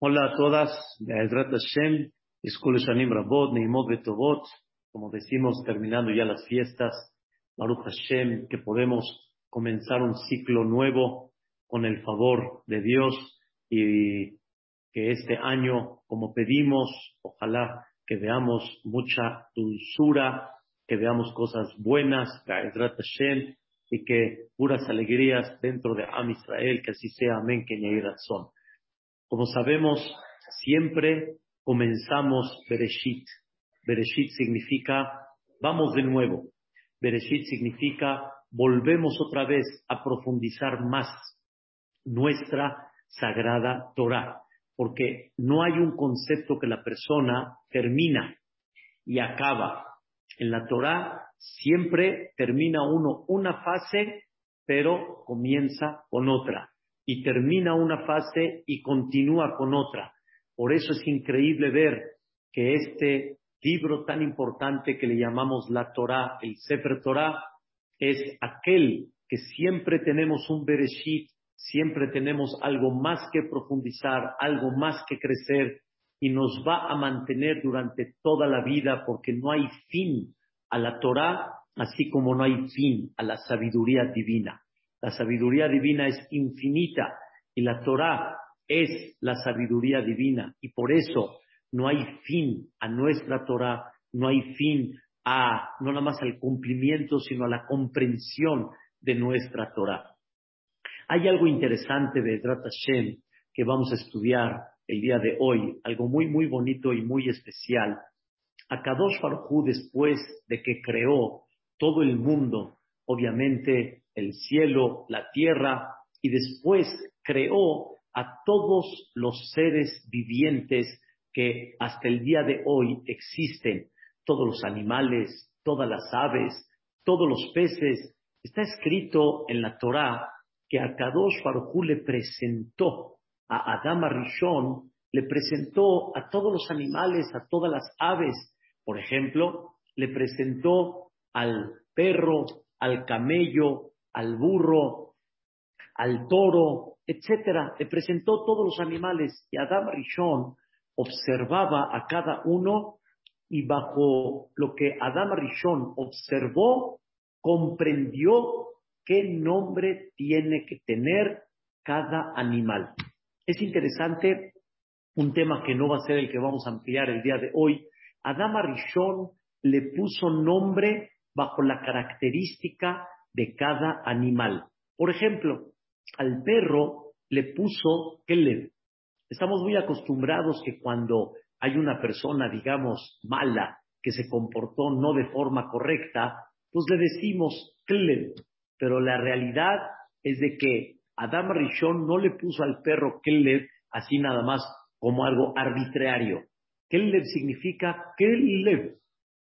Hola a todas, Be'ezrat Hashem, Shanim Rabot, Neimot como decimos, terminando ya las fiestas, Baruch Hashem, que podemos comenzar un ciclo nuevo con el favor de Dios y que este año, como pedimos, ojalá que veamos mucha dulzura, que veamos cosas buenas, Be'ezrat Hashem, y que puras alegrías dentro de Am Israel, que así sea, amén, que razón. Como sabemos, siempre comenzamos Bereshit. Bereshit significa vamos de nuevo. Bereshit significa volvemos otra vez a profundizar más nuestra sagrada Torah. Porque no hay un concepto que la persona termina y acaba. En la Torah siempre termina uno una fase, pero comienza con otra y termina una fase y continúa con otra. Por eso es increíble ver que este libro tan importante que le llamamos la Torah, el Sefer Torah, es aquel que siempre tenemos un Bereshit, siempre tenemos algo más que profundizar, algo más que crecer y nos va a mantener durante toda la vida porque no hay fin a la Torah, así como no hay fin a la sabiduría divina. La sabiduría divina es infinita y la Torah es la sabiduría divina y por eso no hay fin a nuestra Torah, no hay fin a no nada más al cumplimiento, sino a la comprensión de nuestra Torah. Hay algo interesante de Edrat Hashem que vamos a estudiar el día de hoy, algo muy, muy bonito y muy especial. Akadosh Baruj después de que creó todo el mundo, obviamente el cielo, la tierra, y después creó a todos los seres vivientes que hasta el día de hoy existen, todos los animales, todas las aves, todos los peces. Está escrito en la Torá que a Kadosh Baruj le presentó a Adama Rishon, le presentó a todos los animales, a todas las aves. Por ejemplo, le presentó al perro, al camello, al burro, al toro, etcétera. Le presentó todos los animales y Adam Rishon observaba a cada uno y bajo lo que Adam Rishon observó, comprendió qué nombre tiene que tener cada animal. Es interesante un tema que no va a ser el que vamos a ampliar el día de hoy. Adam Rishon le puso nombre bajo la característica de cada animal. Por ejemplo, al perro le puso Keleb. Estamos muy acostumbrados que cuando hay una persona, digamos, mala, que se comportó no de forma correcta, pues le decimos Keleb. Pero la realidad es de que Adam Rishon no le puso al perro Keleb así nada más como algo arbitrario. Keleb significa Keleb,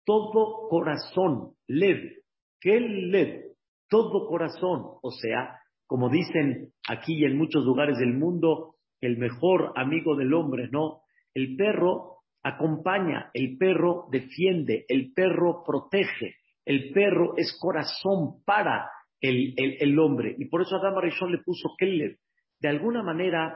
todo corazón, lev, Keleb, todo corazón, o sea, como dicen aquí y en muchos lugares del mundo, el mejor amigo del hombre, ¿no? El perro acompaña, el perro defiende, el perro protege, el perro es corazón para el, el, hombre. Y por eso Adam Arishon le puso Keller. De alguna manera,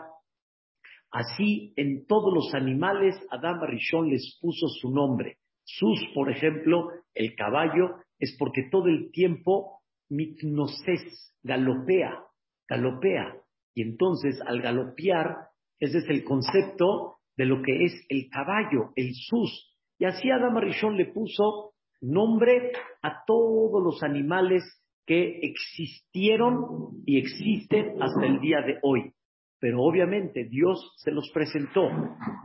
así en todos los animales, Adam Arishon les puso su nombre. Sus, por ejemplo, el caballo, es porque todo el tiempo mitnoses, galopea, galopea. Y entonces al galopear, ese es el concepto de lo que es el caballo, el sus. Y así Adam Rishon le puso nombre a todos los animales que existieron y existen hasta el día de hoy. Pero obviamente Dios se los presentó.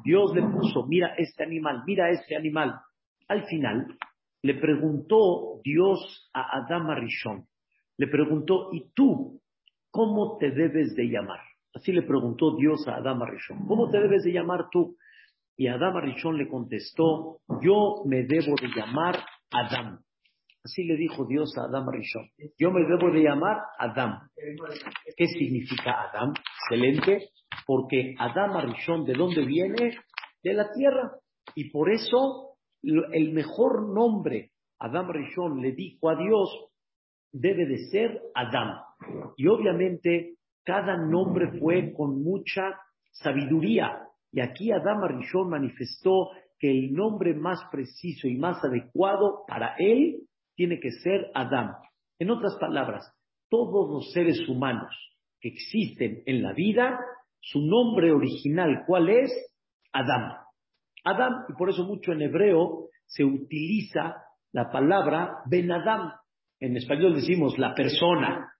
Dios le puso, mira este animal, mira este animal. Al final le preguntó Dios a Adam Rishon, le preguntó, ¿y tú cómo te debes de llamar? Así le preguntó Dios a Adama Rishon, ¿cómo te debes de llamar tú? Y Adama Rishon le contestó, yo me debo de llamar Adam. Así le dijo Dios a Adam Rishon, yo me debo de llamar Adam. ¿Qué significa Adam? Excelente, porque Adam Rishon, ¿de dónde viene? De la tierra. Y por eso el mejor nombre Adam Rishon le dijo a Dios, debe de ser Adam. Y obviamente cada nombre fue con mucha sabiduría. Y aquí Adam Arishon manifestó que el nombre más preciso y más adecuado para él tiene que ser Adam. En otras palabras, todos los seres humanos que existen en la vida, su nombre original, ¿cuál es? Adam. Adam, y por eso mucho en hebreo se utiliza la palabra Ben Adam. En español decimos la persona,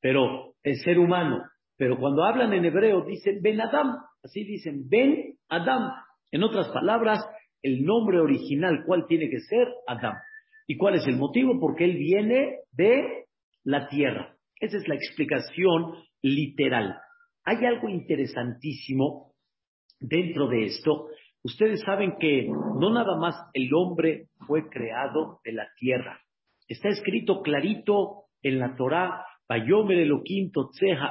pero el ser humano. Pero cuando hablan en hebreo dicen Ben Adam, así dicen Ben Adam. En otras palabras, el nombre original, ¿cuál tiene que ser? Adam. ¿Y cuál es el motivo? Porque él viene de la tierra. Esa es la explicación literal. Hay algo interesantísimo dentro de esto. Ustedes saben que no nada más el hombre fue creado de la tierra. Está escrito clarito en la Torá, quinto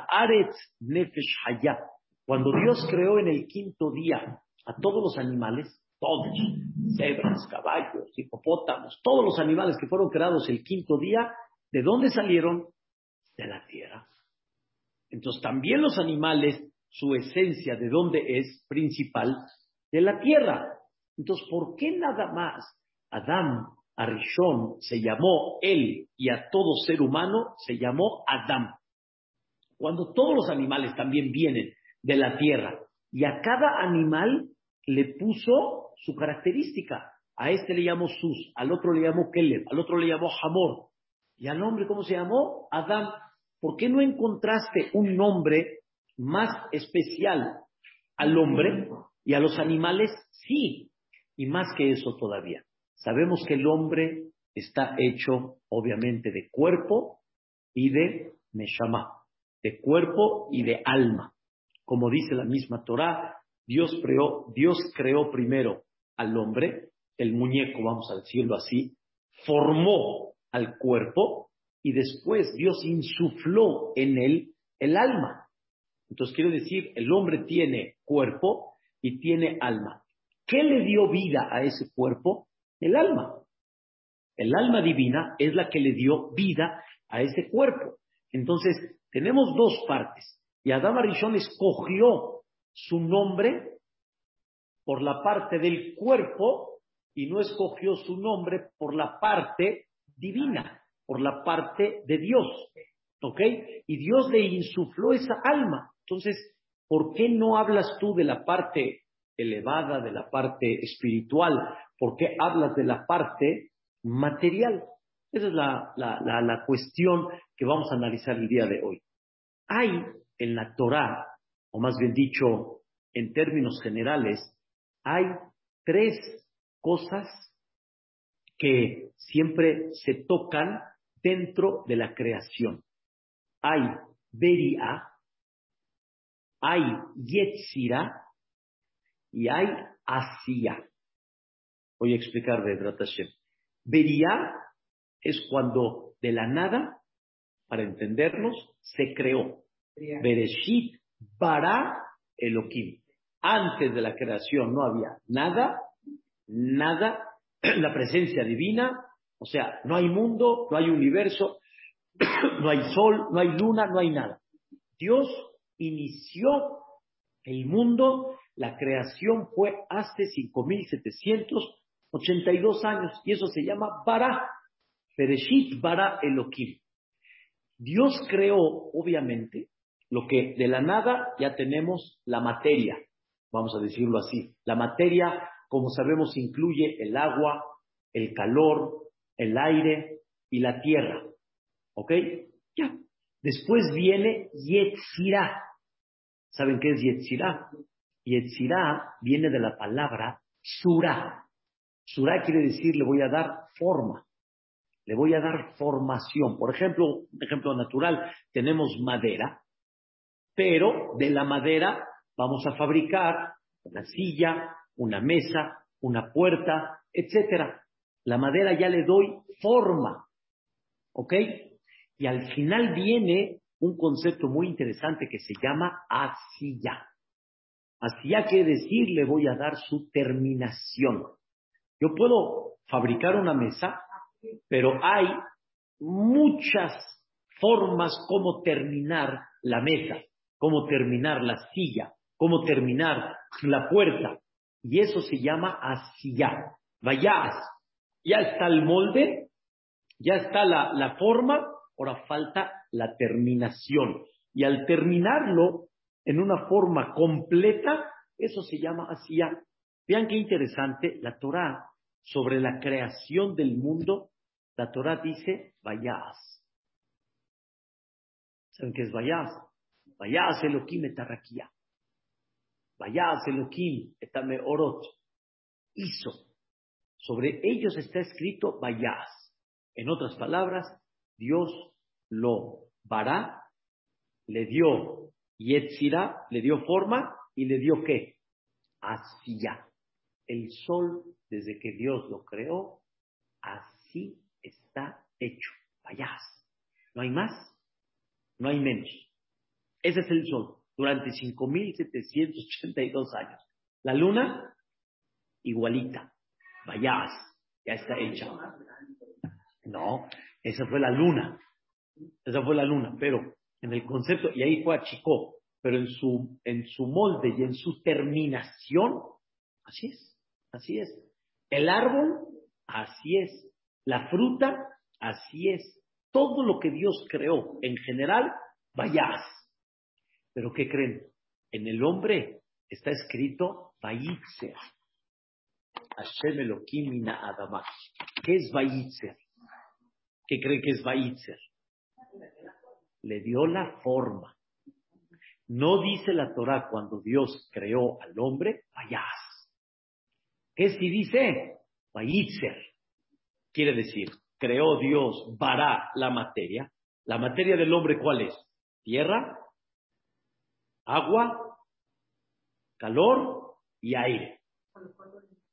Aretz Nefesh Cuando Dios creó en el quinto día a todos los animales, todos, cebras, caballos, hipopótamos, todos los animales que fueron creados el quinto día, ¿de dónde salieron? De la tierra. Entonces también los animales, su esencia, ¿de dónde es principal? De la tierra. Entonces, ¿por qué nada más Adán, Arishon, se llamó él y a todo ser humano se llamó Adán? Cuando todos los animales también vienen de la tierra y a cada animal le puso su característica. A este le llamó Sus, al otro le llamó Keleb, al otro le llamó Hamor. ¿Y al hombre cómo se llamó? Adán. ¿Por qué no encontraste un nombre más especial al hombre y a los animales? Sí. Y más que eso todavía. Sabemos que el hombre está hecho, obviamente, de cuerpo y de neshama, de cuerpo y de alma. Como dice la misma Torah, Dios creó, Dios creó primero al hombre, el muñeco, vamos a decirlo así, formó al cuerpo y después Dios insufló en él el alma. Entonces quiere decir, el hombre tiene cuerpo y tiene alma. ¿Qué le dio vida a ese cuerpo? El alma. El alma divina es la que le dio vida a ese cuerpo. Entonces, tenemos dos partes. Y Adán Arishon escogió su nombre por la parte del cuerpo y no escogió su nombre por la parte divina, por la parte de Dios. ¿Ok? Y Dios le insufló esa alma. Entonces, ¿por qué no hablas tú de la parte elevada, de la parte espiritual? ¿Por qué hablas de la parte material? Esa es la, la, la cuestión que vamos a analizar el día de hoy. Hay en la Torah o más bien dicho, en términos generales, hay tres cosas que siempre se tocan dentro de la creación. Hay Beria, hay Yetzira y hay Asia. Voy a explicar de Hashem. Beria es cuando de la nada, para entendernos, se creó. Bereshit para Elohim. Antes de la creación no había nada, nada, la presencia divina, o sea, no hay mundo, no hay universo, no hay sol, no hay luna, no hay nada. Dios inició el mundo, la creación fue hace 5.782 años y eso se llama Bara, Pereshit Bara Elohim. Dios creó, obviamente, lo que de la nada ya tenemos la materia, vamos a decirlo así. La materia, como sabemos, incluye el agua, el calor, el aire y la tierra. ¿Ok? Ya. Después viene Yetzirah. ¿Saben qué es Yetzirah? Yetzirah viene de la palabra Surah. Surah quiere decir le voy a dar forma, le voy a dar formación. Por ejemplo, un ejemplo natural, tenemos madera, pero de la madera vamos a fabricar una silla, una mesa, una puerta, etcétera. La madera ya le doy forma, ¿ok? Y al final viene un concepto muy interesante que se llama asilla. Asilla quiere decir le voy a dar su terminación. Yo puedo fabricar una mesa, pero hay muchas formas como terminar la mesa cómo terminar la silla, cómo terminar la puerta. Y eso se llama asiyá. Vayas. Ya está el molde, ya está la, la forma, ahora falta la terminación. Y al terminarlo en una forma completa, eso se llama asiyá. Vean qué interesante, la Torah sobre la creación del mundo, la Torah dice vayas. ¿Saben qué es vayas? Vayas Elohim etarraquía. Vayas Elohim etame orot. Hizo. Sobre ellos está escrito vayas. En otras palabras, Dios lo vará, le dio yetzirá, le dio forma y le dio qué? ya. El sol, desde que Dios lo creó, así está hecho. Vayas. No hay más, no hay menos. Ese es el sol, durante 5.782 años. La luna, igualita. Vayas, ya está hecha. No, esa fue la luna. Esa fue la luna, pero en el concepto, y ahí fue a Chico, pero en su, en su molde y en su terminación, así es, así es. El árbol, así es. La fruta, así es. Todo lo que Dios creó en general, vayas. Pero ¿qué creen? En el hombre está escrito Vayitzer. Hashem Elohim. ¿Qué es Vayitzer? ¿Qué creen que es Vayitzer? Le dio la forma. No dice la Torah cuando Dios creó al hombre, vayas. ¿Qué si dice? Vayitzer. Quiere decir, creó Dios, vará la materia. ¿La materia del hombre cuál es? Tierra, agua, calor y aire.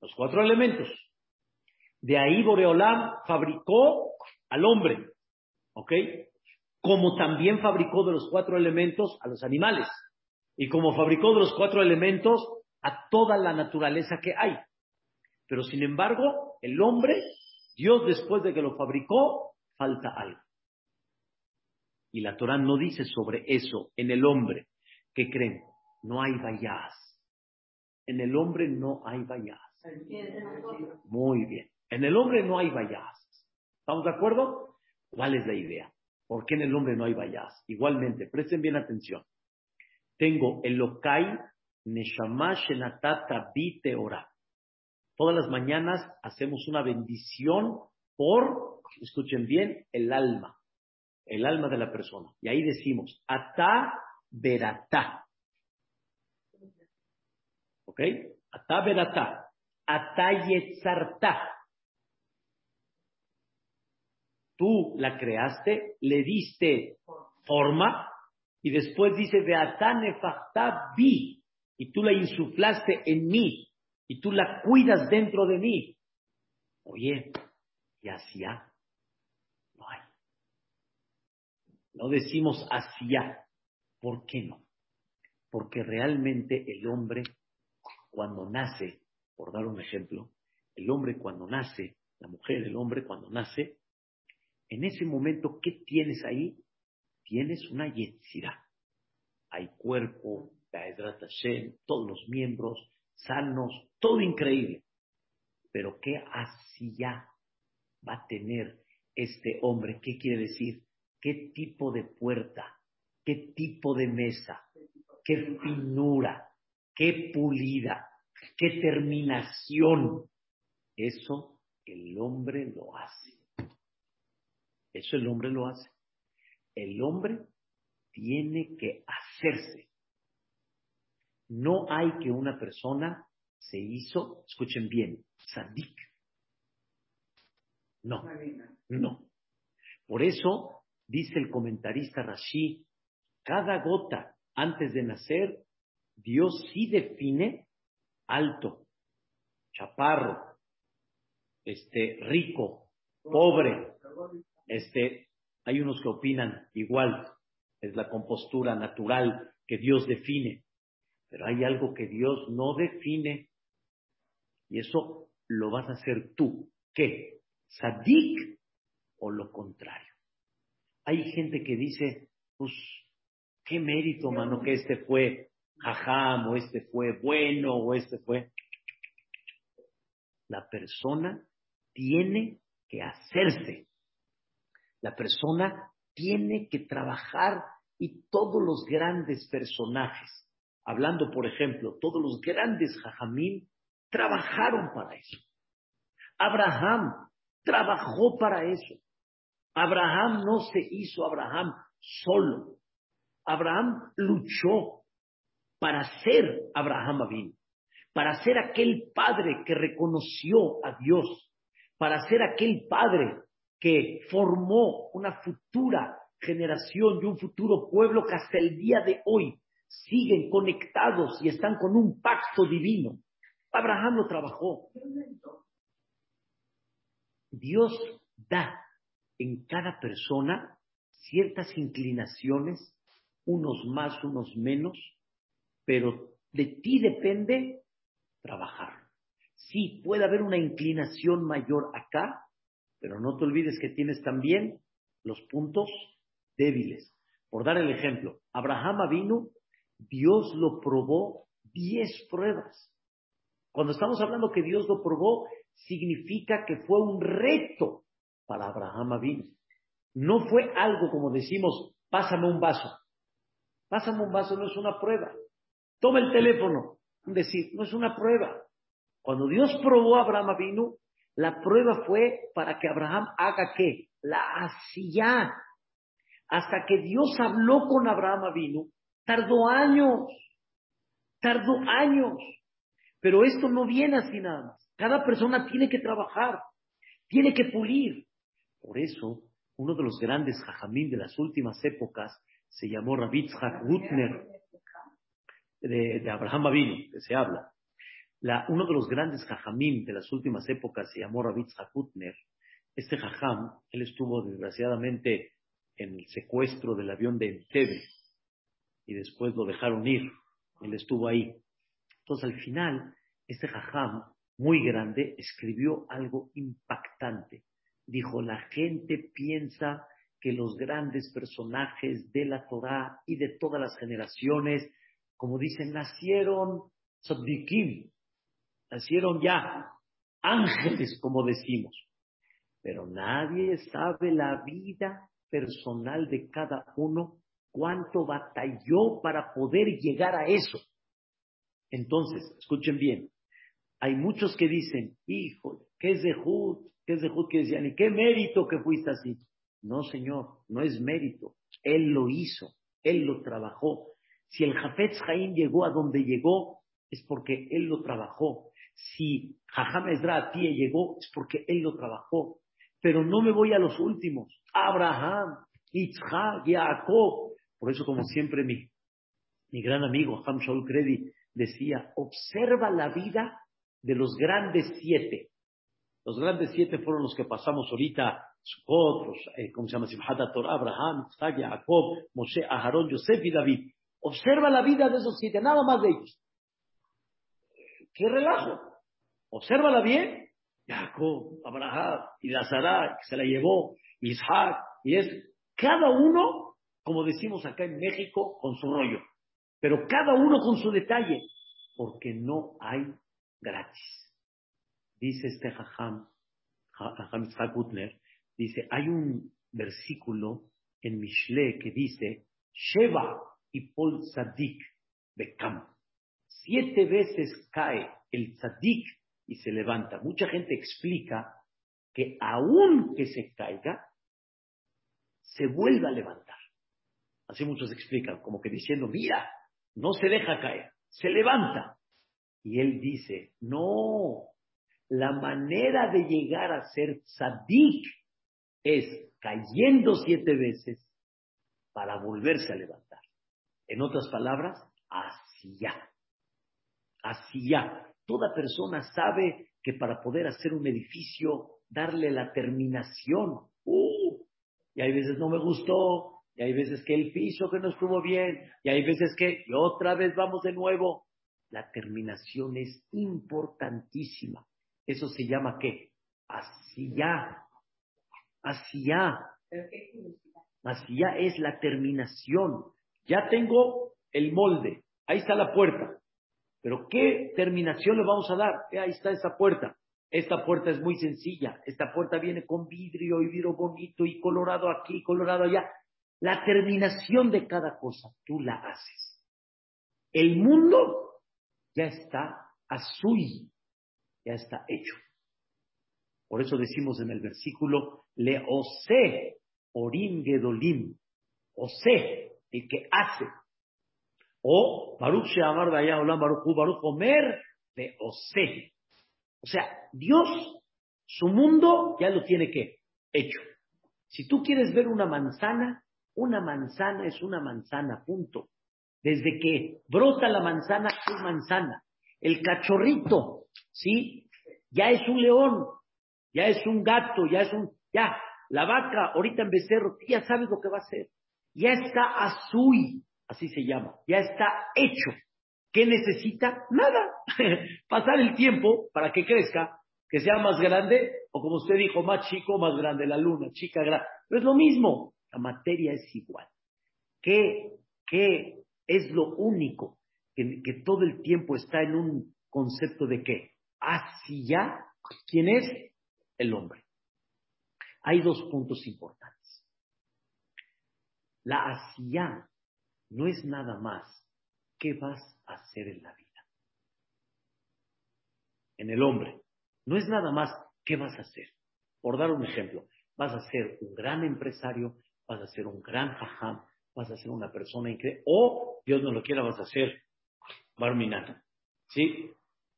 Los cuatro elementos. De ahí Boreolam fabricó al hombre. ¿Ok? como también fabricó de los cuatro elementos a los animales y como fabricó de los cuatro elementos a toda la naturaleza que hay. Pero sin embargo, el hombre, Dios después de que lo fabricó, falta algo. Y la Torah no dice sobre eso en el hombre. ¿Qué creen? No hay vayas. En el hombre no hay vayas. Muy bien. En el hombre no hay vayas. ¿Estamos de acuerdo? ¿Cuál es la idea? ¿Por qué en el hombre no hay vayas? Igualmente, presten bien atención. Tengo el lokai neshama shenatata bite ora. Todas las mañanas hacemos una bendición por, escuchen bien, el alma. El alma de la persona. Y ahí decimos, ata verata. ¿Ok? Ata verata. Ata yetzarta tú la creaste, le diste forma y después dice, vi, y tú la insuflaste en mí y tú la cuidas dentro de mí. Oye, y hacia no hay. No decimos hacia. ¿Por qué no? Porque realmente el hombre, cuando nace, por dar un ejemplo, el hombre cuando nace, la mujer, el hombre cuando nace, en ese momento, ¿qué tienes ahí? Tienes una yetzirá. Hay cuerpo, todos los miembros sanos, todo increíble. Pero ¿qué ya va a tener este hombre? ¿Qué quiere decir? ¿Qué tipo de puerta? ¿Qué tipo de mesa? ¿Qué finura? ¿Qué pulida? ¿Qué terminación? Eso el hombre lo hace. Eso el hombre lo hace. El hombre tiene que hacerse. No hay que una persona se hizo, escuchen bien, sadik. No, no. Por eso dice el comentarista Rashi, cada gota antes de nacer, Dios sí define alto, chaparro, este, rico, pobre, este, hay unos que opinan igual, es la compostura natural que Dios define, pero hay algo que Dios no define y eso lo vas a hacer tú. ¿Qué? ¿Sadik o lo contrario? Hay gente que dice, pues, qué mérito, mano, que este fue jajam, o este fue bueno, o este fue. La persona tiene que hacerse. La persona tiene que trabajar y todos los grandes personajes, hablando por ejemplo, todos los grandes jajamín, trabajaron para eso. Abraham trabajó para eso. Abraham no se hizo Abraham solo. Abraham luchó para ser Abraham Abin, para ser aquel padre que reconoció a Dios, para ser aquel padre que formó una futura generación y un futuro pueblo que hasta el día de hoy siguen conectados y están con un pacto divino. Abraham lo trabajó. Dios da en cada persona ciertas inclinaciones, unos más, unos menos, pero de ti depende trabajar. Sí, puede haber una inclinación mayor acá, pero no te olvides que tienes también los puntos débiles. Por dar el ejemplo, Abraham vino, Dios lo probó diez pruebas. Cuando estamos hablando que Dios lo probó, significa que fue un reto para Abraham vino. No fue algo como decimos, pásame un vaso. Pásame un vaso no es una prueba. Toma el teléfono. Decir, no es una prueba. Cuando Dios probó a Abraham vino, la prueba fue para que Abraham haga qué? La hacía. Hasta que Dios habló con Abraham vino, tardó años. Tardó años. Pero esto no viene así nada más. Cada persona tiene que trabajar, tiene que pulir. Por eso, uno de los grandes jajamín de las últimas épocas se llamó Rabitzhak Gutner, de, Abraham Avinu, que se habla. Uno de los grandes jajamín de las últimas épocas se llamó Rabitzhak Gutner. Este jajam, él estuvo desgraciadamente en el secuestro del avión de Entebbe y después lo dejaron ir. Él estuvo ahí. Entonces, al final, este jajam, muy grande, escribió algo impactante. Dijo, la gente piensa que los grandes personajes de la Torá y de todas las generaciones, como dicen, nacieron tzaddikim, nacieron ya ángeles, como decimos. Pero nadie sabe la vida personal de cada uno, cuánto batalló para poder llegar a eso. Entonces, escuchen bien, hay muchos que dicen, hijo, ¿qué es de Jud? ¿Qué es de Jud? Que decían, ¿y qué mérito que fuiste así? No, señor, no es mérito. Él lo hizo, él lo trabajó. Si el Jafetz Jaim llegó a donde llegó, es porque él lo trabajó. Si Jajam Ezra ti llegó, es porque él lo trabajó. Pero no me voy a los últimos. Abraham, Yitzhak, Jacob. Por eso, como siempre, mi, mi gran amigo Ham Shaul Kredi decía, observa la vida de los grandes siete. Los grandes siete fueron los que pasamos ahorita, otros, eh, ¿cómo se llama? Abraham, Isaac, Jacob, Moshe, Aharón, Yosef y David. Observa la vida de esos siete, nada más de ellos. ¿Qué relajo? Obsérvala bien. Jacob, Abraham y que se la llevó, Isaac, y es cada uno, como decimos acá en México, con su rollo, pero cada uno con su detalle, porque no hay gratis. Dice este Jajam, Jajam dice, hay un versículo en Mishle que dice, Sheba y Pol Sadik Bekam. Siete veces cae el Sadik y se levanta. Mucha gente explica que aun que se caiga, se vuelve a levantar. Así muchos explican, como que diciendo, mira, no se deja caer, se levanta. Y él dice, no, la manera de llegar a ser tzadik es cayendo siete veces para volverse a levantar. En otras palabras, así ya. Toda persona sabe que para poder hacer un edificio, darle la terminación, uh, y hay veces no me gustó, y hay veces que el piso que no estuvo bien, y hay veces que y otra vez vamos de nuevo. La terminación es importantísima. Eso se llama qué? Así ya. Así ya. Así ya es la terminación. Ya tengo el molde. Ahí está la puerta. Pero ¿qué terminación le vamos a dar? ahí está esa puerta. Esta puerta es muy sencilla. Esta puerta viene con vidrio y vidrio bonito y colorado aquí, colorado allá. La terminación de cada cosa tú la haces. El mundo ya está azul, ya está hecho. Por eso decimos en el versículo, le ose orim gedolim, ose, el que hace. O Baruch Sheamar Olam Baruch Baruch Omer de ose. O sea, Dios, su mundo ya lo tiene que hecho. Si tú quieres ver una manzana, una manzana es una manzana, punto. Desde que brota la manzana es manzana. El cachorrito, ¿sí? Ya es un león, ya es un gato, ya es un... Ya, la vaca ahorita en becerro, ya sabes lo que va a hacer. Ya está azul, así se llama, ya está hecho. ¿Qué necesita? Nada. Pasar el tiempo para que crezca, que sea más grande, o como usted dijo, más chico, más grande, la luna, chica, grande. Pero es lo mismo, la materia es igual. ¿Qué, qué es lo único que, todo el tiempo está en un concepto de qué? Así ¿quién es? El hombre. Hay dos puntos importantes. La asiyá no es nada más qué vas a hacer en la vida. En el hombre. No es nada más qué vas a hacer. Por dar un ejemplo, vas a ser un gran empresario, vas a ser un gran jajam, vas a ser una persona increíble, o, Dios no lo quiera, vas a ser barminano. ¿Sí?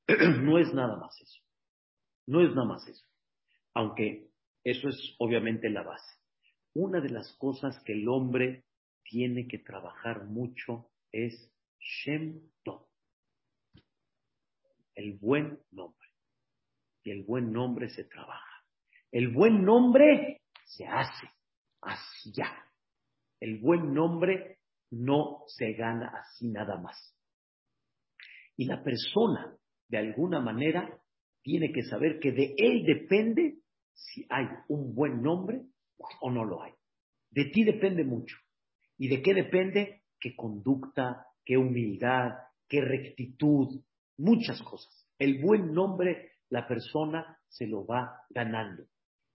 no es nada más eso. No es nada más eso. Aunque eso es obviamente la base. Una de las cosas que el hombre tiene que trabajar mucho es Shem el buen nombre. Y el buen nombre se trabaja. El buen nombre se hace, así ya. El buen nombre no se gana así nada más. Y la persona, de alguna manera, tiene que saber que de él depende si hay un buen nombre o no lo hay. De ti depende mucho. ¿Y de qué depende? ¿Qué conducta, qué humildad, qué rectitud? Muchas cosas. El buen nombre, la persona se lo va ganando.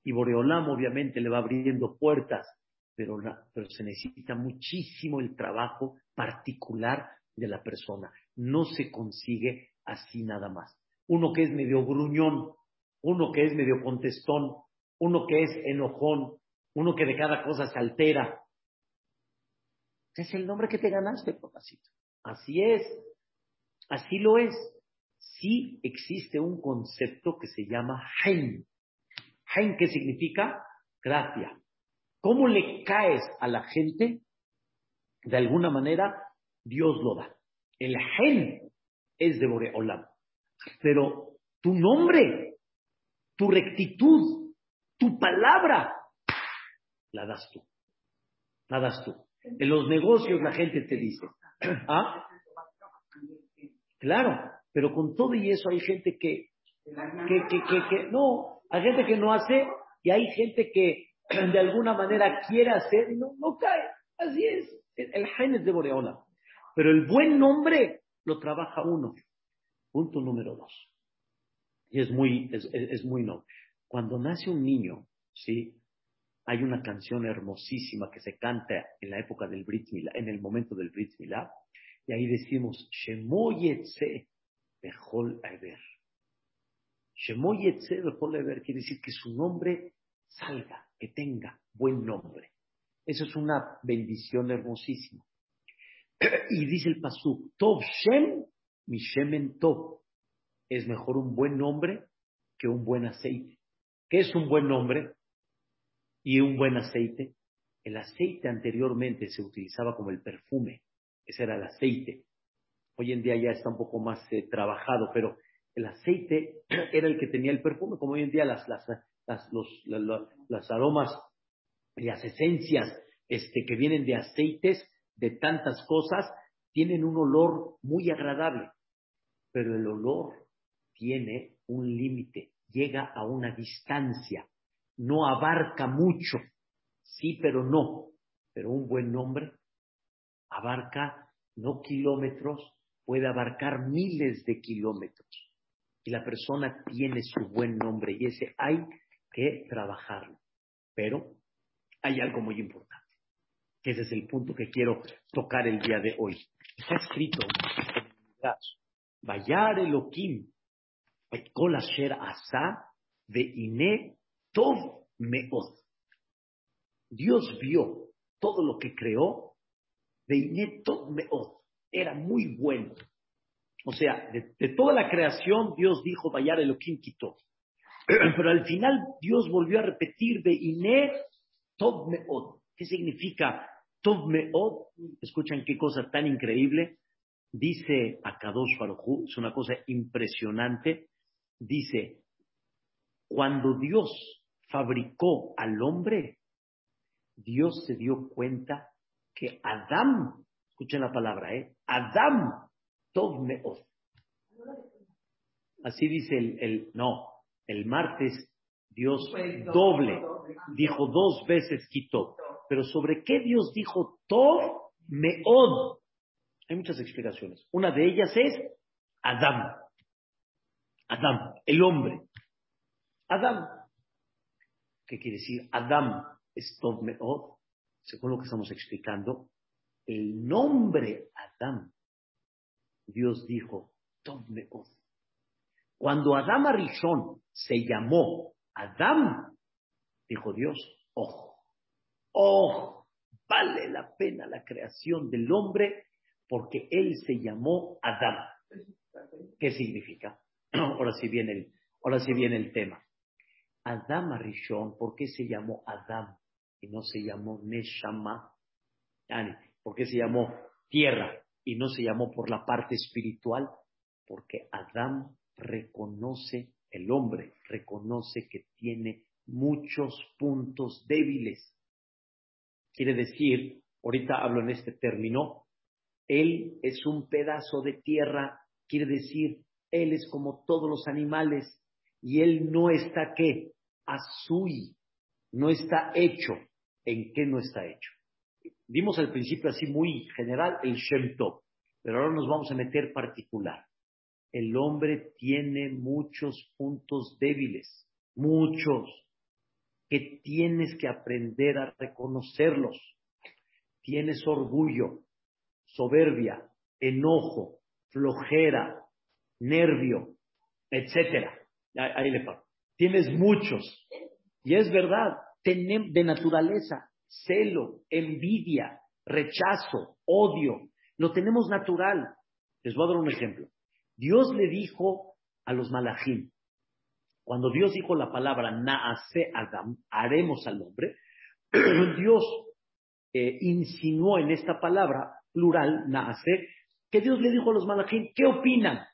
Y Boreolam obviamente le va abriendo puertas, pero, pero se necesita muchísimo el trabajo particular de la persona. No se consigue así nada más. Uno que es medio gruñón, uno que es medio contestón, uno que es enojón, uno que de cada cosa se altera, es el nombre que te ganaste, papacito. Así es. Así lo es. Sí existe un concepto que se llama Hain. Hain, ¿qué significa? Gracia. ¿Cómo le caes a la gente? De alguna manera, Dios lo da. El Hain es de Boreolam. Pero tu nombre, tu rectitud, tu palabra, la das tú. La das tú. En los negocios la gente te dice, ¿ah? Claro, pero con todo y eso hay gente que, que, que, que, no, hay gente que no hace y hay gente que de alguna manera quiere hacer y no, no cae. Así es, el es de Boreola. Pero el buen nombre lo trabaja uno. Punto número dos. Y es muy, es, es muy noble. Cuando nace un niño, ¿sí? Hay una canción hermosísima que se canta en la época del Brit Milá, en el momento del Brit Milá, y ahí decimos, Shemoyetse Bechol Eber. Shemoyetse Bechol Eber quiere decir que su nombre salga, que tenga buen nombre. Eso es una bendición hermosísima. Y dice el Pasuk, Tov Shem, mi Shemen Tov. Es mejor un buen nombre que un buen aceite. ¿Qué es un buen nombre? Y un buen aceite. El aceite anteriormente se utilizaba como el perfume, ese era el aceite. Hoy en día ya está un poco más eh, trabajado, pero el aceite era el que tenía el perfume, como hoy en día las, las, las, los, aromas y las esencias este, que vienen de aceites, de tantas cosas, tienen un olor muy agradable, pero el olor tiene un límite, llega a una distancia no abarca mucho, sí, pero no. Pero un buen nombre abarca no kilómetros, puede abarcar miles de kilómetros. Y la persona tiene su buen nombre y ese hay que trabajarlo. Pero hay algo muy importante, que ese es el punto que quiero tocar el día de hoy. Está escrito asa tov meod. Dios vio todo lo que creó de ine tov meod. Era muy bueno. O sea, de, toda la creación, Dios dijo, Vayar Elohim quitó. Pero al final Dios volvió a repetir de Ine Tov Meod. ¿Qué significa Tov Meod? Escuchan qué cosa tan increíble. Dice Akadosh Baruj es una cosa impresionante. Dice, cuando Dios fabricó al hombre, Dios se dio cuenta que Adán, escuchen la palabra, ¿eh? Adam Tov Meod. Así dice el, el, no, el martes Dios doble, dijo dos veces quitó. Pero ¿sobre qué Dios dijo Tov Meod? Hay muchas explicaciones. Una de ellas es Adam. Adam, el hombre. Adam. ¿Qué quiere decir? Adam es Tov Meod. Según lo que estamos explicando, el nombre Adam, Dios dijo Tov Meod. Cuando Adam Arishon se llamó Adam, dijo Dios, ojo, ojo, vale la pena la creación del hombre porque él se llamó Adam. ¿Qué significa? Ahora sí viene el, ahora sí viene el tema. Adam Arishon, ¿por qué se llamó Adam y no se llamó Neshama? ¿Por qué se llamó tierra y no se llamó por la parte espiritual? Porque Adam reconoce, el hombre reconoce que tiene muchos puntos débiles. Quiere decir, ahorita hablo en este término, él es un pedazo de tierra, quiere decir, él es como todos los animales y él no está qué, azul, no está hecho. ¿En qué no está hecho? Vimos al principio así muy general el Shem pero ahora nos vamos a meter particular el hombre tiene muchos puntos débiles, muchos, que tienes que aprender a reconocerlos. Tienes orgullo, soberbia, enojo, flojera, nervio, etcétera. Ahí le pago. Tienes muchos. Y es verdad, de naturaleza, celo, envidia, rechazo, odio, lo tenemos natural. Les voy a dar un ejemplo. Dios le dijo a los malajim, cuando Dios dijo la palabra naase Adam, haremos al hombre, Dios eh, insinuó en esta palabra plural, naase, que Dios le dijo a los malajim, ¿qué opinan?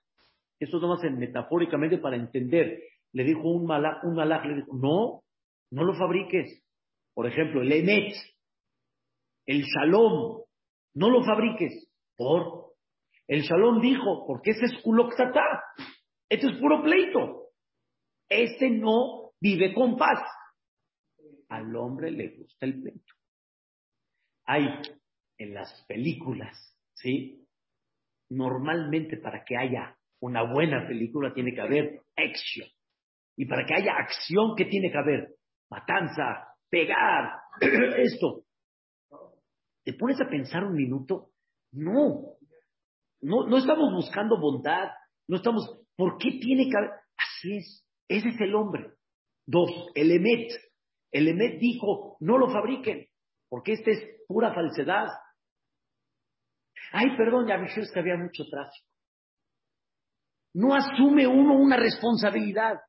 Eso nomás en metafóricamente para entender. Le dijo un malaj, un malaj le dijo, no, no lo fabriques. Por ejemplo, el emet, el shalom, no lo fabriques. ¿Por? El Shalom dijo, porque ese es Kuloktata, este es puro pleito. Este no vive con paz. Al hombre le gusta el pleito. Hay en las películas, ¿sí? Normalmente para que haya una buena película tiene que haber acción. Y para que haya acción, ¿qué tiene que haber? Matanza, pegar, esto. ¿Te pones a pensar un minuto? No, no, no estamos buscando bondad, no estamos, ¿por qué tiene que haber? Así es, ese es el hombre. Dos, el Emet. El Emet dijo, no lo fabriquen, porque esta es pura falsedad. Ay, perdón, ya me es que había mucho tráfico. No asume uno una responsabilidad.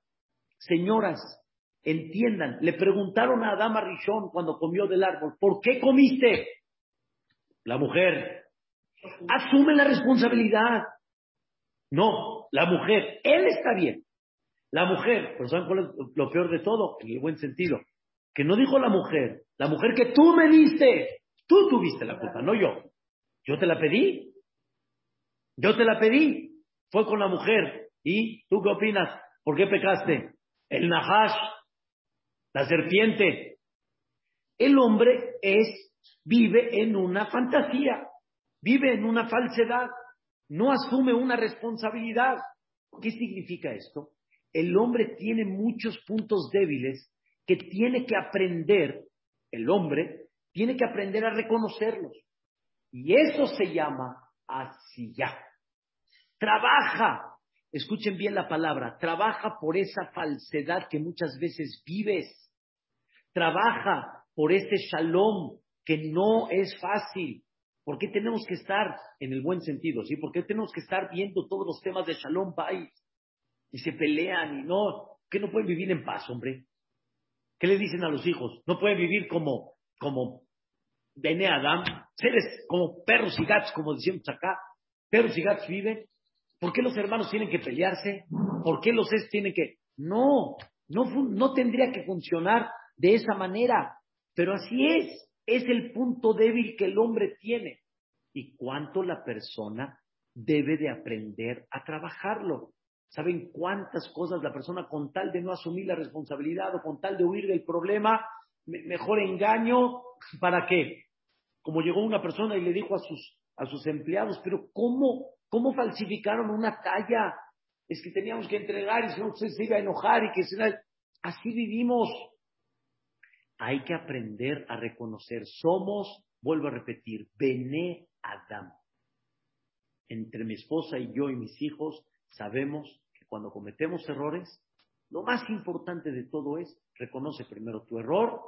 Señoras, entiendan, le preguntaron a Adama Rishon cuando comió del árbol, ¿por qué comiste? La mujer, Asume la responsabilidad. No, la mujer, él está bien. La mujer, pero ¿saben cuál es lo peor de todo? En el buen sentido. Que no dijo la mujer, la mujer que tú me diste. Tú tuviste la culpa, no yo. Yo te la pedí. Yo te la pedí. Fue con la mujer. ¿Y tú qué opinas? ¿Por qué pecaste? El Nahash, la serpiente. El hombre es, vive en una fantasía vive en una falsedad. no asume una responsabilidad. ¿Qué significa esto? El hombre tiene muchos puntos débiles que tiene que aprender, el hombre tiene que aprender a reconocerlos. Y eso se llama ya. Trabaja, escuchen bien la palabra, trabaja por esa falsedad que muchas veces vives. Trabaja por ese shalom que no es fácil. ¿Por qué tenemos que estar, en el buen sentido, ¿sí? ¿Por qué tenemos que estar viendo todos los temas de Shalom Bay? Y se pelean y no, ¿qué no pueden vivir en paz, hombre? ¿Qué le dicen a los hijos? No pueden vivir como, como Bene Adam, seres como perros y gatos, como decimos acá. Perros y gatos viven. ¿Por qué los hermanos tienen que pelearse? ¿Por qué los es tienen que.? No, no, no tendría que funcionar de esa manera. Pero así es. Es el punto débil que el hombre tiene. Y cuánto la persona debe de aprender a trabajarlo. ¿Saben cuántas cosas la persona con tal de no asumir la responsabilidad o con tal de huir del problema, mejor engaño, ¿para qué? Como llegó una persona y le dijo a sus, a sus empleados, pero ¿cómo, ¿cómo falsificaron una talla? Es que teníamos que entregar y si no se iba a enojar y que se... Así vivimos. Hay que aprender a reconocer. Somos, vuelvo a repetir, Bene Adam. Entre mi esposa y yo y mis hijos sabemos que cuando cometemos errores, lo más importante de todo es reconoce primero tu error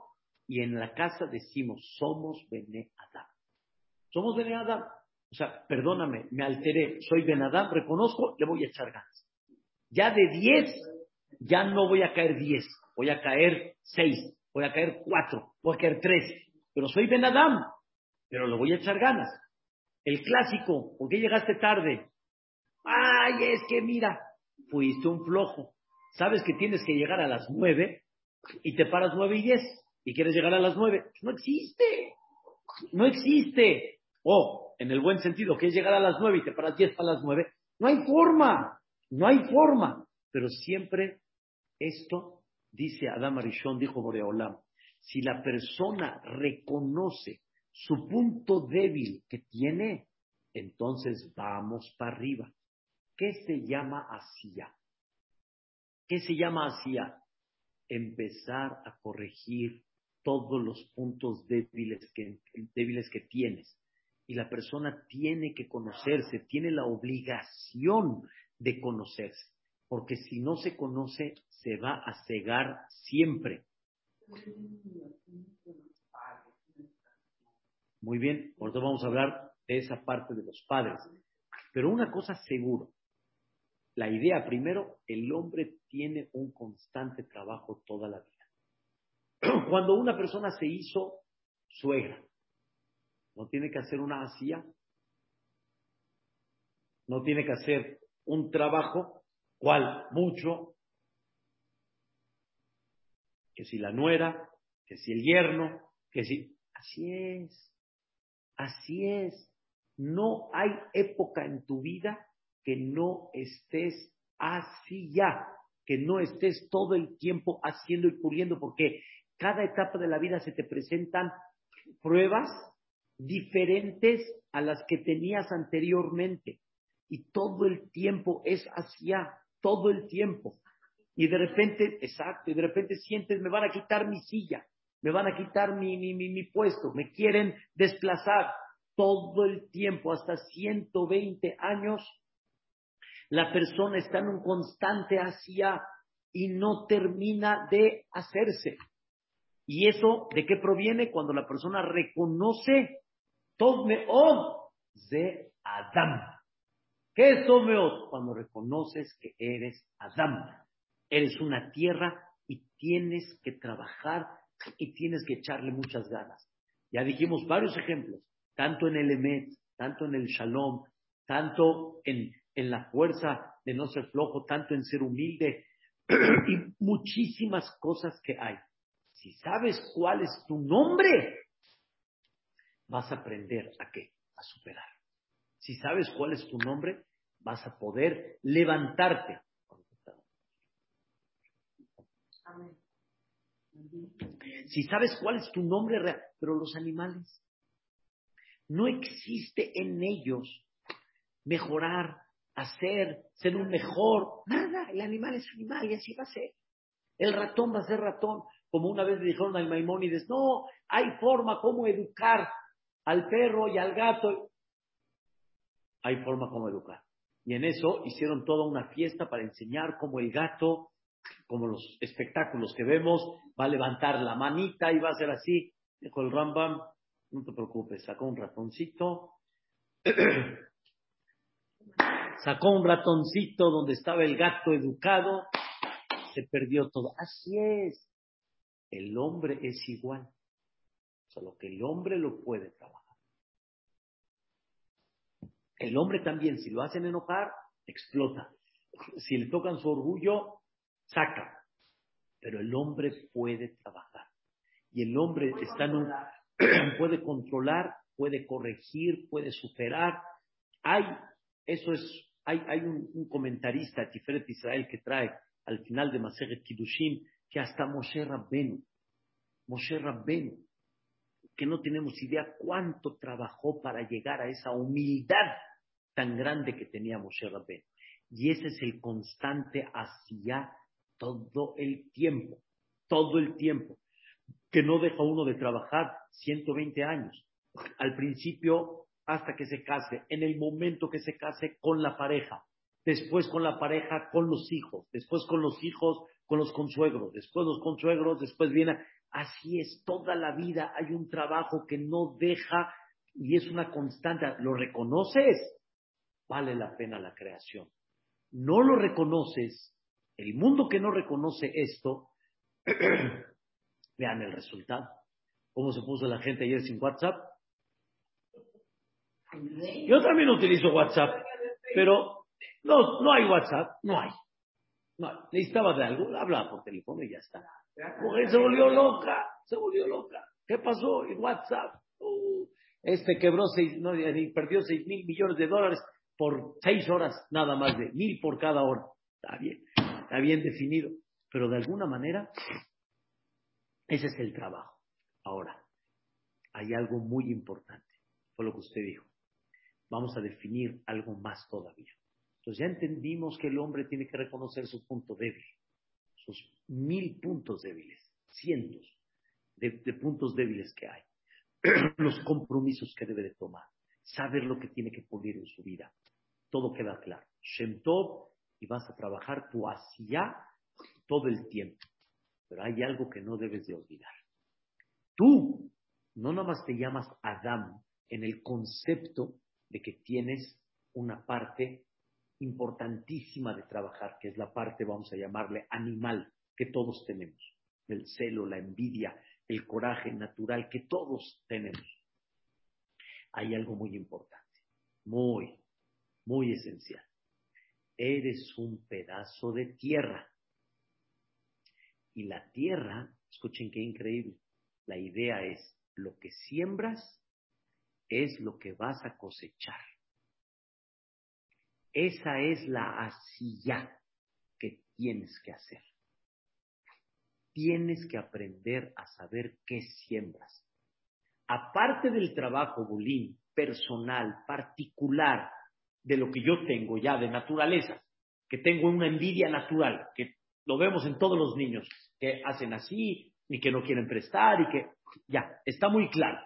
y en la casa decimos somos Bene Adam. Somos Bene Adam. O sea, perdóname, me alteré, soy Ben Adam, reconozco, le voy a echar ganas. Ya de 10, ya no voy a caer 10, voy a caer 6, voy a caer cuatro, voy a caer tres, pero soy Ben Adam, pero le voy a echar ganas. El clásico, ¿por qué llegaste tarde? Ay, es que mira, fuiste un flojo. Sabes que tienes que llegar a las nueve y te paras nueve y diez y quieres llegar a las nueve. No existe, no existe. O, en el buen sentido, que es llegar a las nueve y te paras diez para las nueve. No hay forma, no hay forma. Pero siempre esto Dice Adam Arishon, dijo Boreolam, si la persona reconoce su punto débil que tiene, entonces vamos para arriba. ¿Qué se llama asía? ¿Qué se llama asía? Empezar a corregir todos los puntos débiles que, débiles que tienes. Y la persona tiene que conocerse, tiene la obligación de conocerse. Porque si no se conoce, se va a cegar siempre. Muy bien, eso vamos a hablar de esa parte de los padres. Pero una cosa seguro, la idea primero, el hombre tiene un constante trabajo toda la vida. Cuando una persona se hizo suegra, no tiene que hacer una asía, no tiene que hacer un trabajo, cual mucho, que si la nuera, que si el yerno, que si... Así es, así es. No hay época en tu vida que no estés así ya, que no estés todo el tiempo haciendo y puliendo, porque cada etapa de la vida se te presentan pruebas diferentes a las que tenías anteriormente. Y todo el tiempo es ya, todo el tiempo y de repente, exacto, y de repente sientes, me van a quitar mi silla, me van a quitar mi, mi, mi, puesto, me quieren desplazar todo el tiempo, hasta 120 años, la persona está en un constante hacia y no termina de hacerse. ¿Y eso de qué proviene? Cuando la persona reconoce Todmeot de Adam. ¿Qué es Todmeot? Cuando reconoces que eres Adam. Eres una tierra y tienes que trabajar y tienes que echarle muchas ganas. Ya dijimos varios ejemplos, tanto en el Emet, tanto en el Shalom, tanto en, en la fuerza de no ser flojo, tanto en ser humilde y muchísimas cosas que hay. Si sabes cuál es tu nombre, vas a aprender a qué? A superar. Si sabes cuál es tu nombre, vas a poder levantarte. Si sabes cuál es tu nombre real, pero los animales, no existe en ellos mejorar, hacer, ser un mejor. Nada, el animal es animal y así va a ser. El ratón va a ser ratón. Como una vez le dijeron al Maimónides, no, hay forma como educar al perro y al gato. Hay forma como educar. Y en eso hicieron toda una fiesta para enseñar cómo el gato, como los espectáculos que vemos, va a levantar la manita y va a ser así. Dijo el Rambam, no te preocupes, sacó un ratoncito, sacó un ratoncito donde estaba el gato educado, se perdió todo. Así es. El hombre es igual. Solo que el hombre lo puede trabajar. El hombre también, si lo hacen enojar, explota. Si le tocan su orgullo, saca. Pero el hombre puede trabajar. Y el hombre está en un, puede controlar, puede corregir, puede superar. Hay, eso es, hay, hay un, comentarista, Tiferet Israel, que trae al final de Maseret Kiddushin, que hasta Moshe Rabbenu, Moshe Rabbenu, que no tenemos idea cuánto trabajó para llegar a esa humildad tan grande que tenía Moshe Rabbenu. Y ese es el constante hacia todo el tiempo, todo el tiempo, que no deja uno de trabajar 120 años. Al principio, hasta que se case, en el momento que se case con la pareja, después con la pareja, con los hijos, después con los hijos, con los consuegros, después los consuegros, después viene, así es, toda la vida hay un trabajo que no deja y es una constante, ¿lo reconoces? Vale la pena la creación. No lo reconoces, el mundo que no reconoce esto, vean el resultado. ¿Cómo se puso la gente ayer sin WhatsApp? Yo también utilizo WhatsApp, pero no, no hay WhatsApp, no hay. No, necesitaba de algo, hablaba por teléfono y ya está. Se volvió loca, se volvió loca. ¿Qué pasó? En WhatsApp. Uh, este quebró seis, no, perdió seis mil millones de dólares por seis horas, nada más de mil por cada hora. Está bien, está bien definido. Pero de alguna manera, ese es el trabajo. Ahora, hay algo muy importante. Fue lo que usted dijo. Vamos a definir algo más todavía. Entonces ya entendimos que el hombre tiene que reconocer su punto débil, sus mil puntos débiles, cientos de, puntos débiles que hay, los compromisos que debe de tomar, saber lo que tiene que pulir en su vida. Todo queda claro. Shem Tov, y vas a trabajar tu hacia todo el tiempo. Pero hay algo que no debes de olvidar. Tú no nomás te llamas Adam en el concepto de que tienes una parte importantísima de trabajar, que es la parte, vamos a llamarle, animal, que todos tenemos. El celo, la envidia, el coraje natural que todos tenemos. Hay algo muy importante, muy, muy esencial. Eres un pedazo de tierra. Y la tierra, escuchen qué increíble, la idea es, lo que siembras es lo que vas a cosechar. Esa es la asilla que tienes que hacer. Tienes que aprender a saber qué siembras. Aparte del trabajo, Bulín, personal, particular, de lo que yo tengo ya de naturaleza, que tengo una envidia natural, que lo vemos en todos los niños, que hacen así y que no quieren prestar y que ya, está muy claro.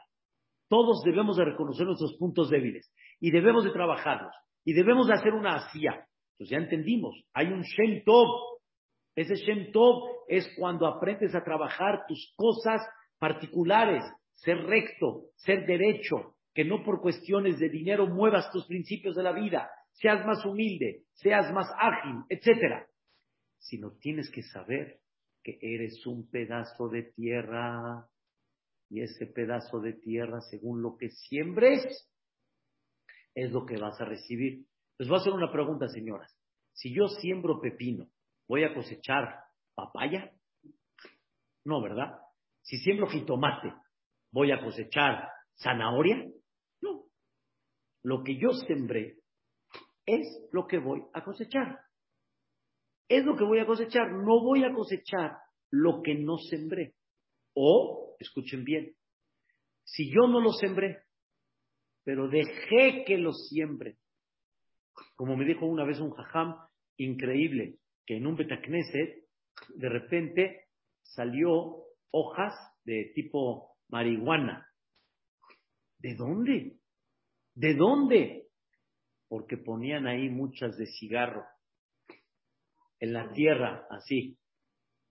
Todos debemos de reconocer nuestros puntos débiles y debemos de trabajarlos. Y debemos de hacer una asía. Pues ya entendimos, hay un Shem Tov. Ese Shem Tov es cuando aprendes a trabajar tus cosas particulares, ser recto, ser derecho, que no por cuestiones de dinero muevas tus principios de la vida, seas más humilde, seas más ágil, etc. Sino tienes que saber que eres un pedazo de tierra y ese pedazo de tierra, según lo que siembres, es lo que vas a recibir. Les voy a hacer una pregunta, señoras. Si yo siembro pepino, ¿voy a cosechar papaya? No, ¿verdad? Si siembro jitomate, ¿voy a cosechar zanahoria? No. Lo que yo sembré es lo que voy a cosechar. Es lo que voy a cosechar. No voy a cosechar lo que no sembré. O, escuchen bien, si yo no lo sembré, pero dejé que lo siembre. Como me dijo una vez un jajam increíble, que en un Betacneset de repente salió hojas de tipo marihuana. ¿De dónde? ¿De dónde? Porque ponían ahí muchas de cigarro. En la tierra, así.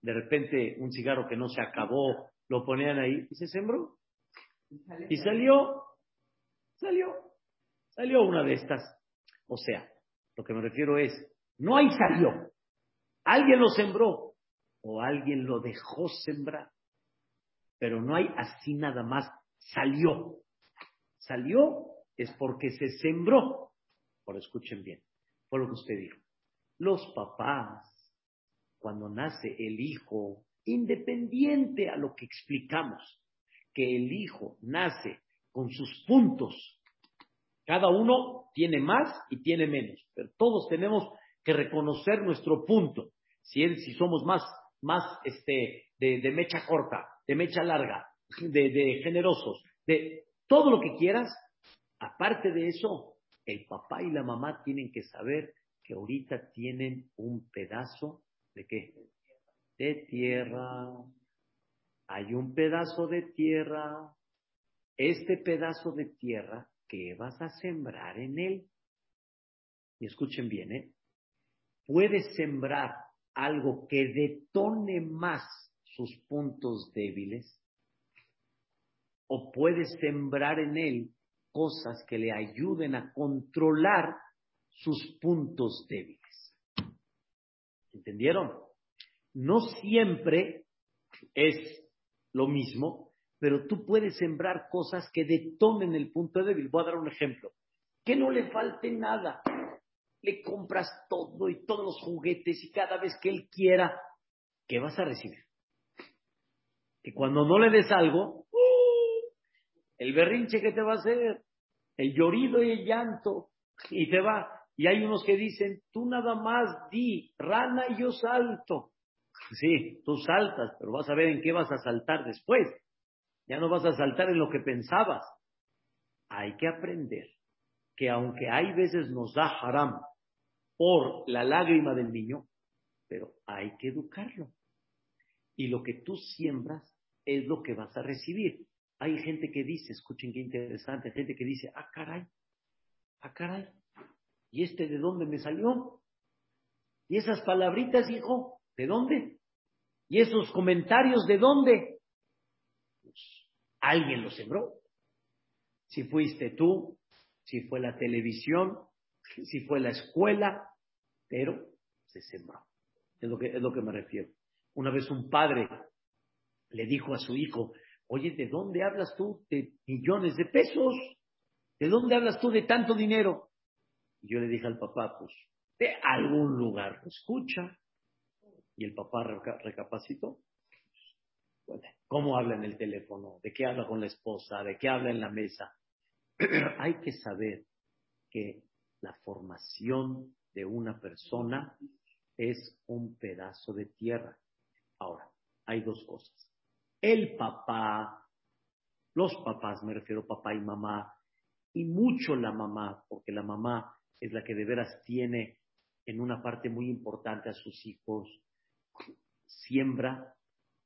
De repente un cigarro que no se acabó, lo ponían ahí y se sembró. Y salió, salió, salió una de estas. O sea, lo que me refiero es, no hay salió. Alguien lo sembró o alguien lo dejó sembrar. Pero no hay así nada más salió. Salió es porque se sembró. Por escuchen bien, fue lo que usted dijo. Los papás, cuando nace el hijo, independiente a lo que explicamos, que el hijo nace con sus puntos, cada uno tiene más y tiene menos, pero todos tenemos que reconocer nuestro punto. Si, si somos más, más este, de, mecha corta, de mecha larga, de, de generosos, de todo lo que quieras, aparte de eso, el papá y la mamá tienen que saber que ahorita tienen un pedazo de qué? De tierra. Hay un pedazo de tierra. Este pedazo de tierra que vas a sembrar en él. Y escuchen bien, ¿eh? puedes sembrar algo que detone más sus puntos débiles o puedes sembrar en él cosas que le ayuden a controlar sus puntos débiles. ¿Entendieron? No siempre es lo mismo, pero tú puedes sembrar cosas que detonen el punto débil. Voy a dar un ejemplo. Que no le falte nada le compras todo y todos los juguetes y cada vez que él quiera, ¿qué vas a recibir? Que cuando no le des algo, ¡uh! el berrinche que te va a hacer, el llorido y el llanto, y te va. Y hay unos que dicen, tú nada más di, rana y yo salto. Sí, tú saltas, pero vas a ver en qué vas a saltar después. Ya no vas a saltar en lo que pensabas. Hay que aprender que aunque hay veces nos da haram por la lágrima del niño, pero hay que educarlo. Y lo que tú siembras es lo que vas a recibir. Hay gente que dice, escuchen qué interesante, gente que dice, ah, caray, ah, caray, ¿y este de dónde me salió? ¿Y esas palabritas, hijo, de dónde? ¿Y esos comentarios de dónde? Alguien los sembró. Si fuiste tú, si fue la televisión, si fue la escuela, pero se sembró. Es lo que, es lo que me refiero. Una vez un padre le dijo a su hijo, oye, ¿de dónde hablas tú de millones de pesos? ¿De dónde hablas tú de tanto dinero? Y yo le dije al papá, pues, de algún lugar lo escucha. Y el papá recapacitó. ¿Cómo habla en el teléfono? ¿De qué habla con la esposa? ¿De qué habla en la mesa? Hay que saber que la formación de una persona es un pedazo de tierra. Ahora, hay dos cosas. El papá, los papás, me refiero papá y mamá, y mucho la mamá, porque la mamá es la que de veras tiene en una parte muy importante a sus hijos, siembra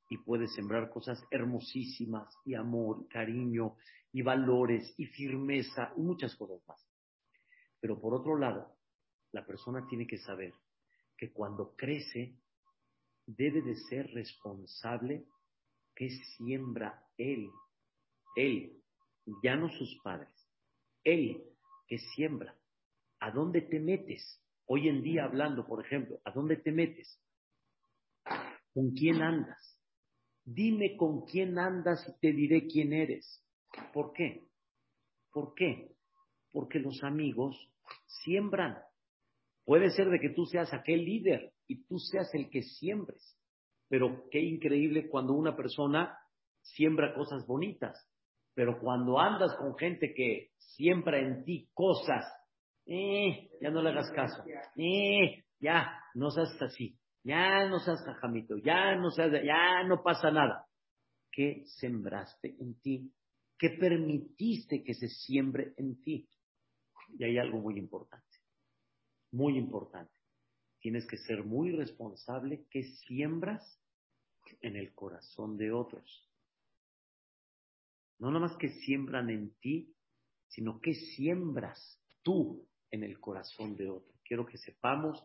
y puede sembrar cosas hermosísimas, y amor, y cariño, y valores, y firmeza, y muchas cosas más. Pero por otro lado, la persona tiene que saber que cuando crece debe de ser responsable que siembra él, él, ya no sus padres, él que siembra. ¿A dónde te metes? Hoy en día hablando, por ejemplo, ¿a dónde te metes? ¿Con quién andas? Dime con quién andas y te diré quién eres. ¿Por qué? ¿Por qué? Porque los amigos siembran. Puede ser de que tú seas aquel líder y tú seas el que siembres. Pero qué increíble cuando una persona siembra cosas bonitas. Pero cuando andas con gente que siembra en ti cosas, eh, ya no le hagas caso. Eh, ya, no seas así. Ya no seas jajamito. Ya no seas, ya no pasa nada. ¿Qué sembraste en ti? ¿Qué permitiste que se siembre en ti? Y hay algo muy importante. muy importante. Tienes que ser muy responsable que siembras en el corazón de otros. No nada más que siembran en ti, sino que siembras tú en el corazón de otro. Quiero que sepamos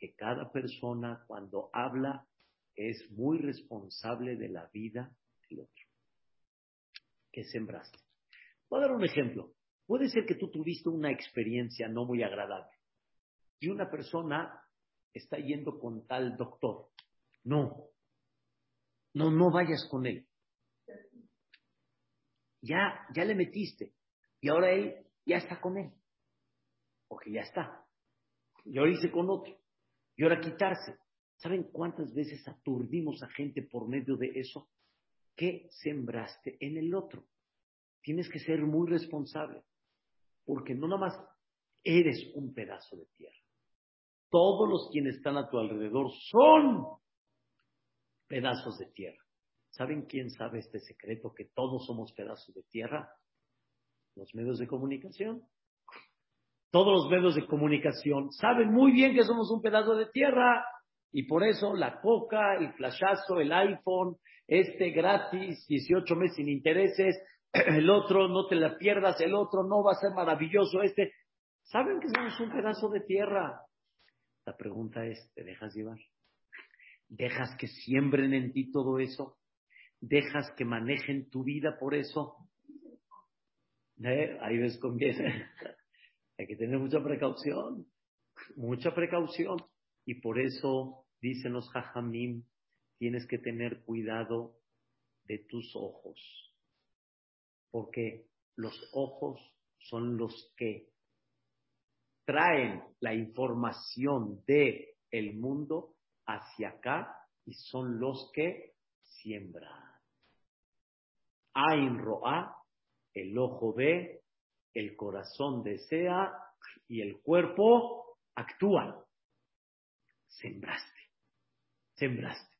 que cada persona cuando habla es muy responsable de la vida del otro. ¿Qué sembraste? Voy a dar un ejemplo. Puede ser que tú tuviste una experiencia no muy agradable y una persona está yendo con tal doctor. No, no, no vayas con él. Ya, ya le metiste y ahora él ya está con él. Porque ya está. Y ahora hice con otro. Y ahora quitarse. ¿Saben cuántas veces aturdimos a gente por medio de eso? ¿Qué sembraste en el otro? Tienes que ser muy responsable. Porque no nomás eres un pedazo de tierra. Todos los quienes están a tu alrededor son pedazos de tierra. ¿Saben quién sabe este secreto que todos somos pedazos de tierra? Los medios de comunicación. Todos los medios de comunicación saben muy bien que somos un pedazo de tierra y por eso la coca, el flashazo, el iPhone, este gratis, 18 meses sin intereses, el otro no te la pierdas, el otro no va a ser maravilloso, este. Saben que somos un pedazo de tierra. La pregunta es, ¿te dejas llevar? ¿Dejas que siembren en ti todo eso? ¿Dejas que manejen tu vida por eso? ¿Eh? Ahí ves con bien. Hay que tener mucha precaución, mucha precaución. Y por eso, dicen los hajamim, tienes que tener cuidado de tus ojos. Porque los ojos son los que traen la información de el mundo hacia acá y son los que siembran. Ain roa, el ojo ve, el corazón desea y el cuerpo actúa. Sembraste, sembraste.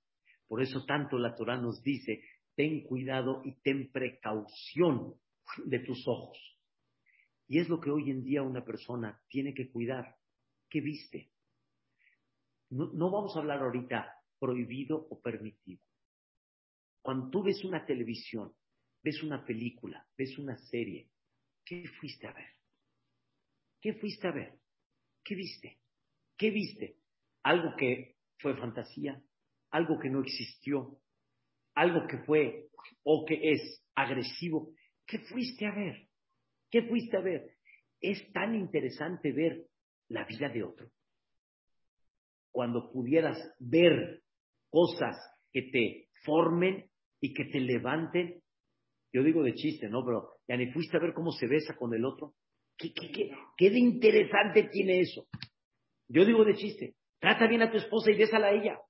Por eso tanto la Torah nos dice, ten cuidado y ten precaución de tus ojos. Y es lo que hoy en día una persona tiene que cuidar. ¿Qué viste? No, vamos a hablar ahorita prohibido o permitido. Cuando tú ves una televisión, ves una película, ves una serie, ¿qué fuiste a ver? ¿Qué fuiste a ver? ¿Qué viste? ¿Qué viste? ¿Algo que fue fantasía? ¿Algo que no existió? ¿Algo que fue o que es agresivo? ¿Qué fuiste a ver? ¿Qué fuiste a ver? Es tan interesante ver la vida de otro. Cuando pudieras ver cosas que te formen y que te levanten. Yo digo de chiste, ¿no? Pero ya ni fuiste a ver cómo se besa con el otro. ¿Qué, qué, qué, qué de interesante tiene eso? Yo digo de chiste. Trata bien a tu esposa y bésala a ella.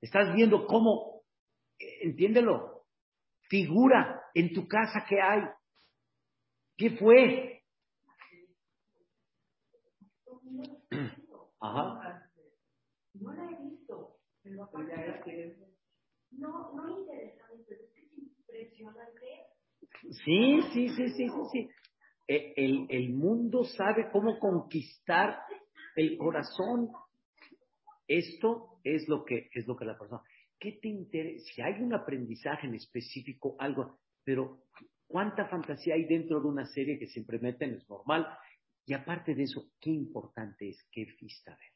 Estás viendo cómo, eh, entiéndelo, figura en tu casa que hay. ¿Qué fue? Ajá. No la he visto, pero no, no interesante, pero es que es impresionante. Sí, sí, sí, sí, sí, sí. E, el, el mundo sabe cómo conquistar el corazón. Esto es lo que es lo que la persona. ¿Qué te interesa? Si hay un aprendizaje en específico, algo, pero cuánta fantasía hay dentro de una serie que siempre meten, es normal. Y aparte de eso, qué importante es qué viste a ver,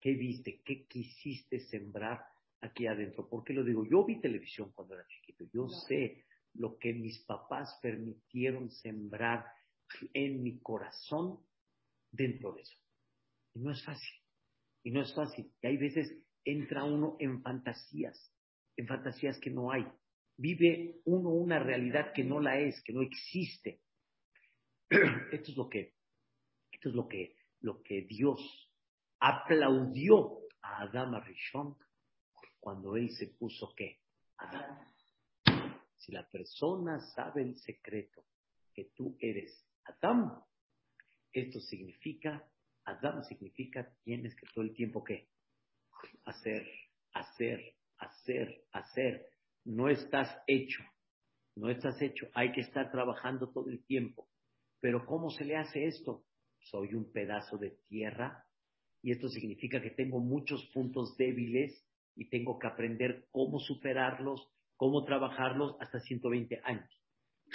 qué viste, qué quisiste sembrar aquí adentro. ¿Por qué lo digo? Yo vi televisión cuando era chiquito, yo sé lo que mis papás permitieron sembrar en mi corazón dentro de eso. Y no es fácil, y no es fácil. Y hay veces entra uno en fantasías, en fantasías que no hay vive uno una realidad que no la es, que no existe. Esto es lo que, esto es lo que, lo que Dios aplaudió a Adán Arishon cuando él se puso qué? Adán. Si la persona sabe el secreto que tú eres Adán, esto significa, Adán significa tienes que todo el tiempo qué? Hacer, hacer, hacer, hacer no estás hecho, no estás hecho, hay que estar trabajando todo el tiempo. Pero ¿cómo se le hace esto? soy un pedazo de tierra y esto significa que tengo muchos puntos débiles y tengo que aprender cómo superarlos, cómo trabajarlos hasta 120 años.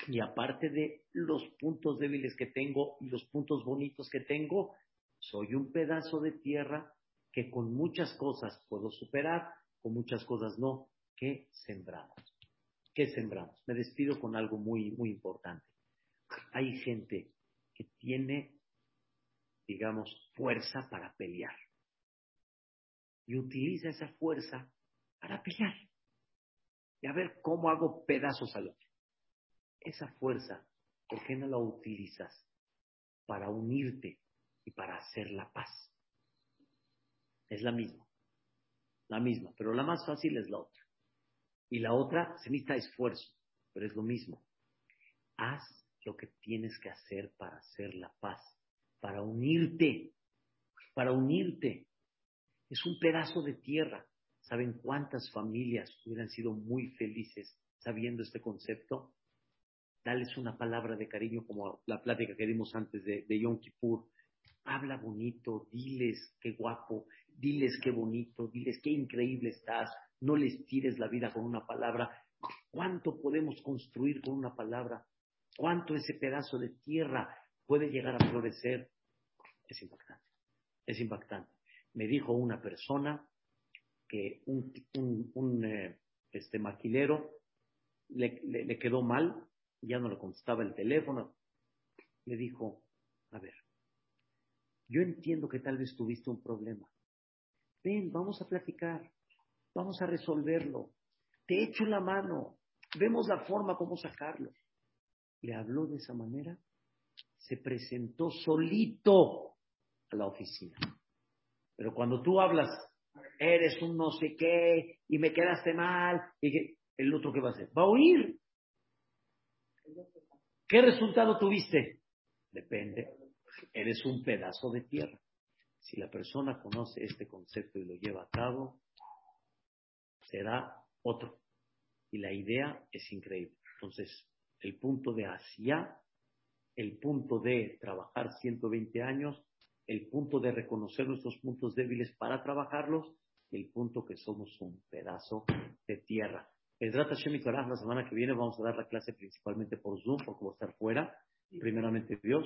Y aparte de los puntos débiles que tengo y los puntos bonitos que tengo, soy un pedazo de tierra que con muchas cosas puedo superar, con muchas cosas no. ¿Qué sembramos? ¿Qué sembramos? Me despido con algo muy, muy importante. Hay gente que tiene, digamos, fuerza para pelear. Y utiliza esa fuerza para pelear. Y a ver cómo hago pedazos al otro. Esa fuerza, ¿por qué no la utilizas para unirte y para hacer la paz? Es la misma. La misma. Pero la más fácil es la otra. Y la otra se necesita esfuerzo, pero es lo mismo. Haz lo que tienes que hacer para hacer la paz, para unirte, para unirte. Es un pedazo de tierra. ¿Saben cuántas familias hubieran sido muy felices sabiendo este concepto? Dales una palabra de cariño como la plática que dimos antes de, de Yom Kippur. Habla bonito, diles qué guapo, diles qué bonito, diles qué increíble estás, no les tires la vida con una palabra. ¿Cuánto podemos construir con una palabra? ¿Cuánto ese pedazo de tierra puede llegar a florecer? Es impactante, es impactante. Me dijo una persona que un, eh, este maquilero le, le quedó mal, ya no le contestaba el teléfono. Le dijo, a ver, yo entiendo que tal vez tuviste un problema. Ven, vamos a platicar. Vamos a resolverlo. Te echo la mano. Vemos la forma cómo sacarlo. Le habló de esa manera. Se presentó solito a la oficina. Pero cuando tú hablas, eres un no sé qué y me quedaste mal, y el otro qué va a hacer? Va a oír. ¿Qué resultado tuviste? Depende. Eres un pedazo de tierra. Si la persona conoce este concepto y lo lleva a cabo, será otro. Y la idea es increíble. Entonces, el punto de hacia, el punto de trabajar 120 años, el punto de reconocer nuestros puntos débiles para trabajarlos, y el punto que somos un pedazo de tierra. El Drata Hashem la semana que viene vamos a dar la clase principalmente por Zoom, porque voy a estar fuera, primeramente Dios,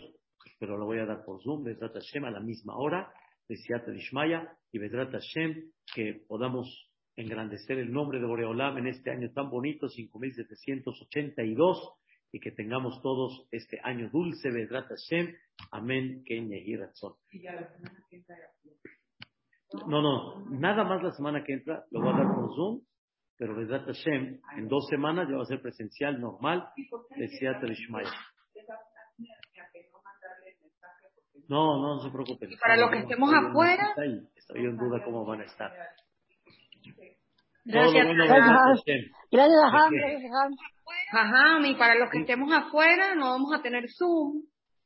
pero lo voy a dar por Zoom, Drata Hashem a la misma hora, de Siata Dishmaya, y Vedrat Hashem, que podamos engrandecer el nombre de Boreolam en este año tan bonito, 5782, y que tengamos todos este año dulce, Vedrat Hashem. Amén, Ken No, no, nada más la semana que entra, lo voy a dar por Zoom, pero Vedrat Hashem, en dos semanas ya va a ser presencial normal de Dishmaya. No, no, no se preocupen. Para los que estemos afuera. Estoy en duda cómo van a estar. Gracias. Gracias, Gracias, Ajá, y para los que estemos afuera no vamos a tener Zoom.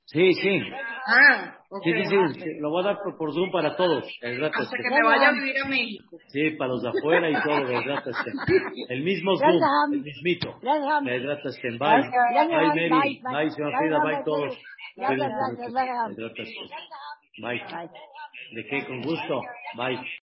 Sí, sí. Ah, sí, sí, sí, Lo voy a dar por, Zoom para todos. El rato Hasta que me vaya a vivir a México. Sí, para los de afuera y todo. El rato El mismo Zoom. El mismito. El rato Bye. Bye, Mary. Bye, Frida. Bye, todos. Bye. ¿De qué? Con gusto. Bye.